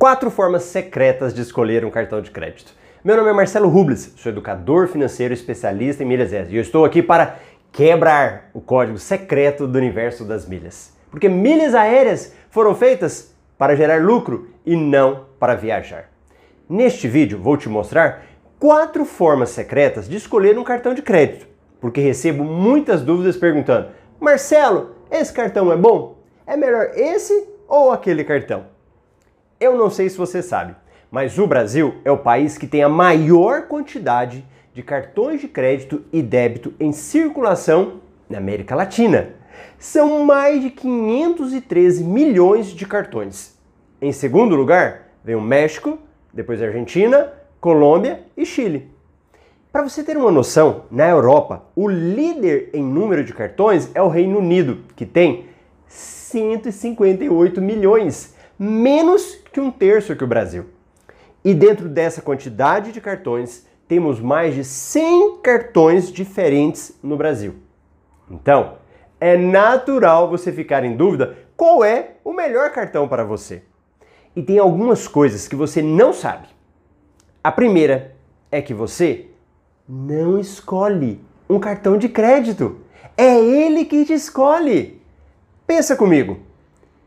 Quatro formas secretas de escolher um cartão de crédito. Meu nome é Marcelo Rubles, sou educador financeiro especialista em milhas aéreas e eu estou aqui para quebrar o código secreto do universo das milhas. Porque milhas aéreas foram feitas para gerar lucro e não para viajar. Neste vídeo vou te mostrar quatro formas secretas de escolher um cartão de crédito, porque recebo muitas dúvidas perguntando: Marcelo, esse cartão é bom? É melhor esse ou aquele cartão? Eu não sei se você sabe, mas o Brasil é o país que tem a maior quantidade de cartões de crédito e débito em circulação na América Latina. São mais de 513 milhões de cartões. Em segundo lugar, vem o México, depois a Argentina, Colômbia e Chile. Para você ter uma noção, na Europa, o líder em número de cartões é o Reino Unido, que tem 158 milhões, menos que um terço que o Brasil. E dentro dessa quantidade de cartões, temos mais de 100 cartões diferentes no Brasil. Então, é natural você ficar em dúvida qual é o melhor cartão para você. E tem algumas coisas que você não sabe. A primeira é que você não escolhe um cartão de crédito. É ele que te escolhe. Pensa comigo.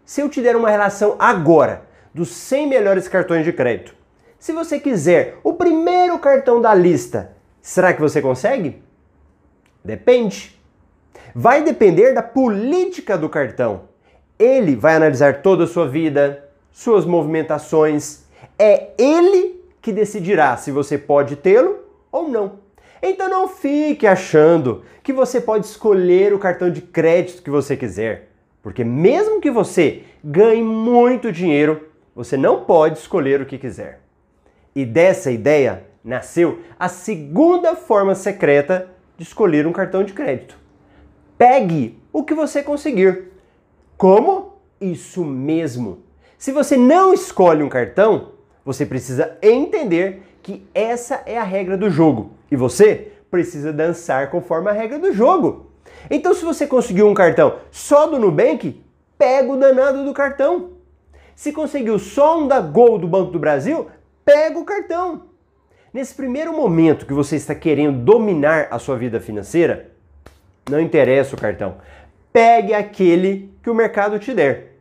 Se eu te der uma relação agora dos 100 melhores cartões de crédito, se você quiser o primeiro cartão da lista, será que você consegue? Depende. Vai depender da política do cartão. Ele vai analisar toda a sua vida, suas movimentações. É ele que decidirá se você pode tê-lo ou não. Então não fique achando que você pode escolher o cartão de crédito que você quiser, porque mesmo que você ganhe muito dinheiro, você não pode escolher o que quiser. E dessa ideia nasceu a segunda forma secreta de escolher um cartão de crédito. Pegue o que você conseguir. Como? Isso mesmo. Se você não escolhe um cartão, você precisa entender que essa é a regra do jogo e você precisa dançar conforme a regra do jogo. Então, se você conseguiu um cartão só do Nubank, pega o danado do cartão. Se conseguiu só um da Gol do Banco do Brasil, pega o cartão. Nesse primeiro momento que você está querendo dominar a sua vida financeira, não interessa o cartão. Pegue aquele que o mercado te der.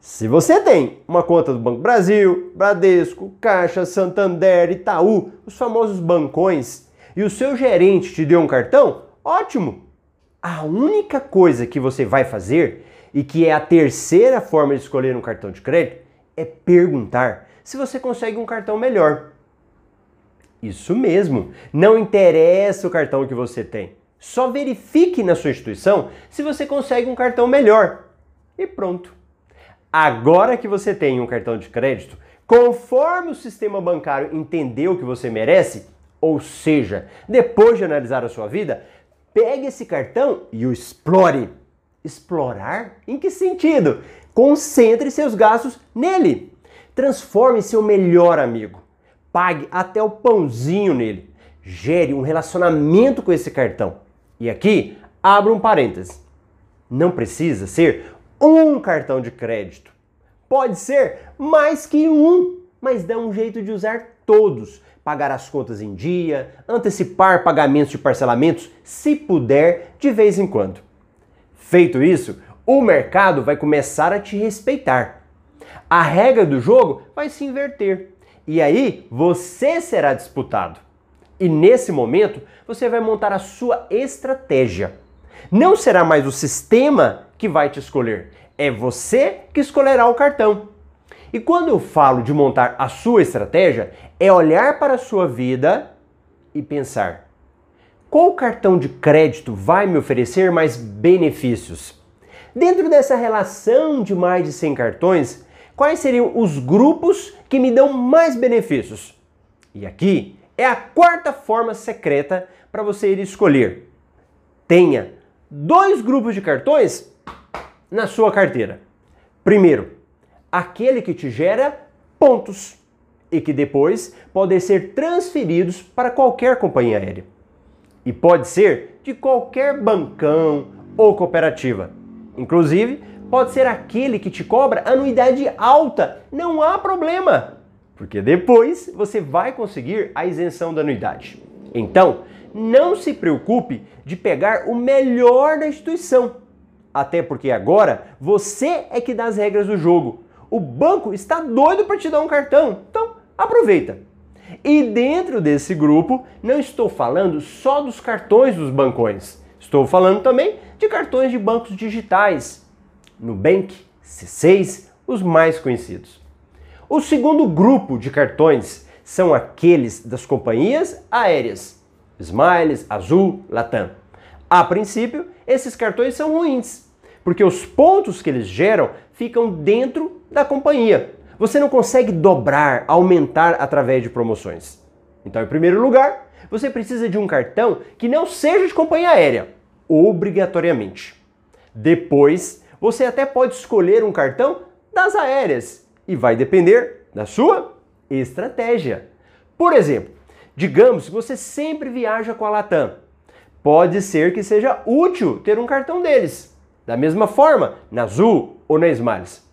Se você tem uma conta do Banco Brasil, Bradesco, Caixa, Santander, Itaú, os famosos bancões, e o seu gerente te deu um cartão, ótimo! A única coisa que você vai fazer, e que é a terceira forma de escolher um cartão de crédito, é perguntar se você consegue um cartão melhor. Isso mesmo, não interessa o cartão que você tem. Só verifique na sua instituição se você consegue um cartão melhor. E pronto. Agora que você tem um cartão de crédito, conforme o sistema bancário entendeu que você merece, ou seja, depois de analisar a sua vida, pegue esse cartão e o explore. Explorar? Em que sentido? Concentre seus gastos nele. Transforme seu melhor amigo. Pague até o pãozinho nele. Gere um relacionamento com esse cartão. E aqui, abra um parêntese. Não precisa ser um cartão de crédito. Pode ser mais que um, mas dá um jeito de usar todos. Pagar as contas em dia, antecipar pagamentos de parcelamentos, se puder, de vez em quando. Feito isso, o mercado vai começar a te respeitar a regra do jogo vai se inverter. E aí você será disputado. E nesse momento você vai montar a sua estratégia. Não será mais o sistema que vai te escolher, é você que escolherá o cartão. E quando eu falo de montar a sua estratégia, é olhar para a sua vida e pensar: qual cartão de crédito vai me oferecer mais benefícios? Dentro dessa relação de mais de 100 cartões, quais seriam os grupos que me dão mais benefícios. E aqui é a quarta forma secreta para você ir escolher. Tenha dois grupos de cartões na sua carteira. Primeiro, aquele que te gera pontos e que depois podem ser transferidos para qualquer companhia aérea. E pode ser de qualquer bancão ou cooperativa. Inclusive, pode ser aquele que te cobra anuidade alta. Não há problema, porque depois você vai conseguir a isenção da anuidade. Então, não se preocupe de pegar o melhor da instituição. Até porque agora você é que dá as regras do jogo. O banco está doido para te dar um cartão. Então, aproveita. E dentro desse grupo, não estou falando só dos cartões dos bancões. Estou falando também de cartões de bancos digitais. Nubank, C6, os mais conhecidos. O segundo grupo de cartões são aqueles das companhias aéreas. Smiles, Azul, Latam. A princípio, esses cartões são ruins, porque os pontos que eles geram ficam dentro da companhia. Você não consegue dobrar, aumentar através de promoções. Então, em primeiro lugar, você precisa de um cartão que não seja de companhia aérea, obrigatoriamente. Depois, você até pode escolher um cartão das aéreas e vai depender da sua estratégia. Por exemplo, digamos que você sempre viaja com a Latam. Pode ser que seja útil ter um cartão deles. Da mesma forma, na Azul ou na Smiles.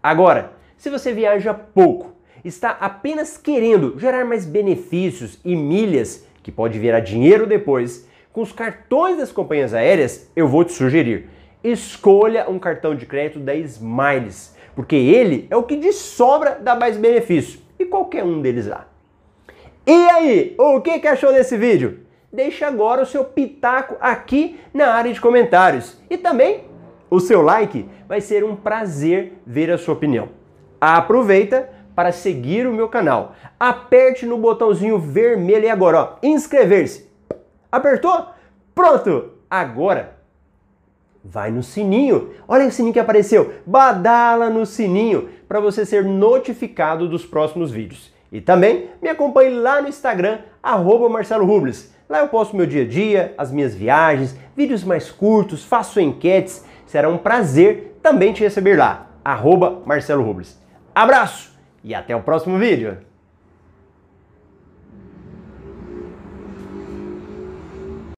Agora, se você viaja pouco, está apenas querendo gerar mais benefícios e milhas, que pode virar dinheiro depois, com os cartões das companhias aéreas, eu vou te sugerir. Escolha um cartão de crédito da Smiles, porque ele é o que de sobra dá mais benefício, e qualquer um deles lá. E aí, o que achou desse vídeo? Deixa agora o seu pitaco aqui na área de comentários. E também o seu like, vai ser um prazer ver a sua opinião. Aproveita para seguir o meu canal. Aperte no botãozinho vermelho e agora, ó, inscrever-se. Apertou? Pronto! Agora vai no sininho. Olha o sininho que apareceu. Badala no sininho para você ser notificado dos próximos vídeos. E também me acompanhe lá no Instagram, arroba Marcelo Rubles. Lá eu posto meu dia a dia, as minhas viagens, vídeos mais curtos, faço enquetes. Será um prazer também te receber lá, arroba Marcelo Rubles. Abraço e até o próximo vídeo!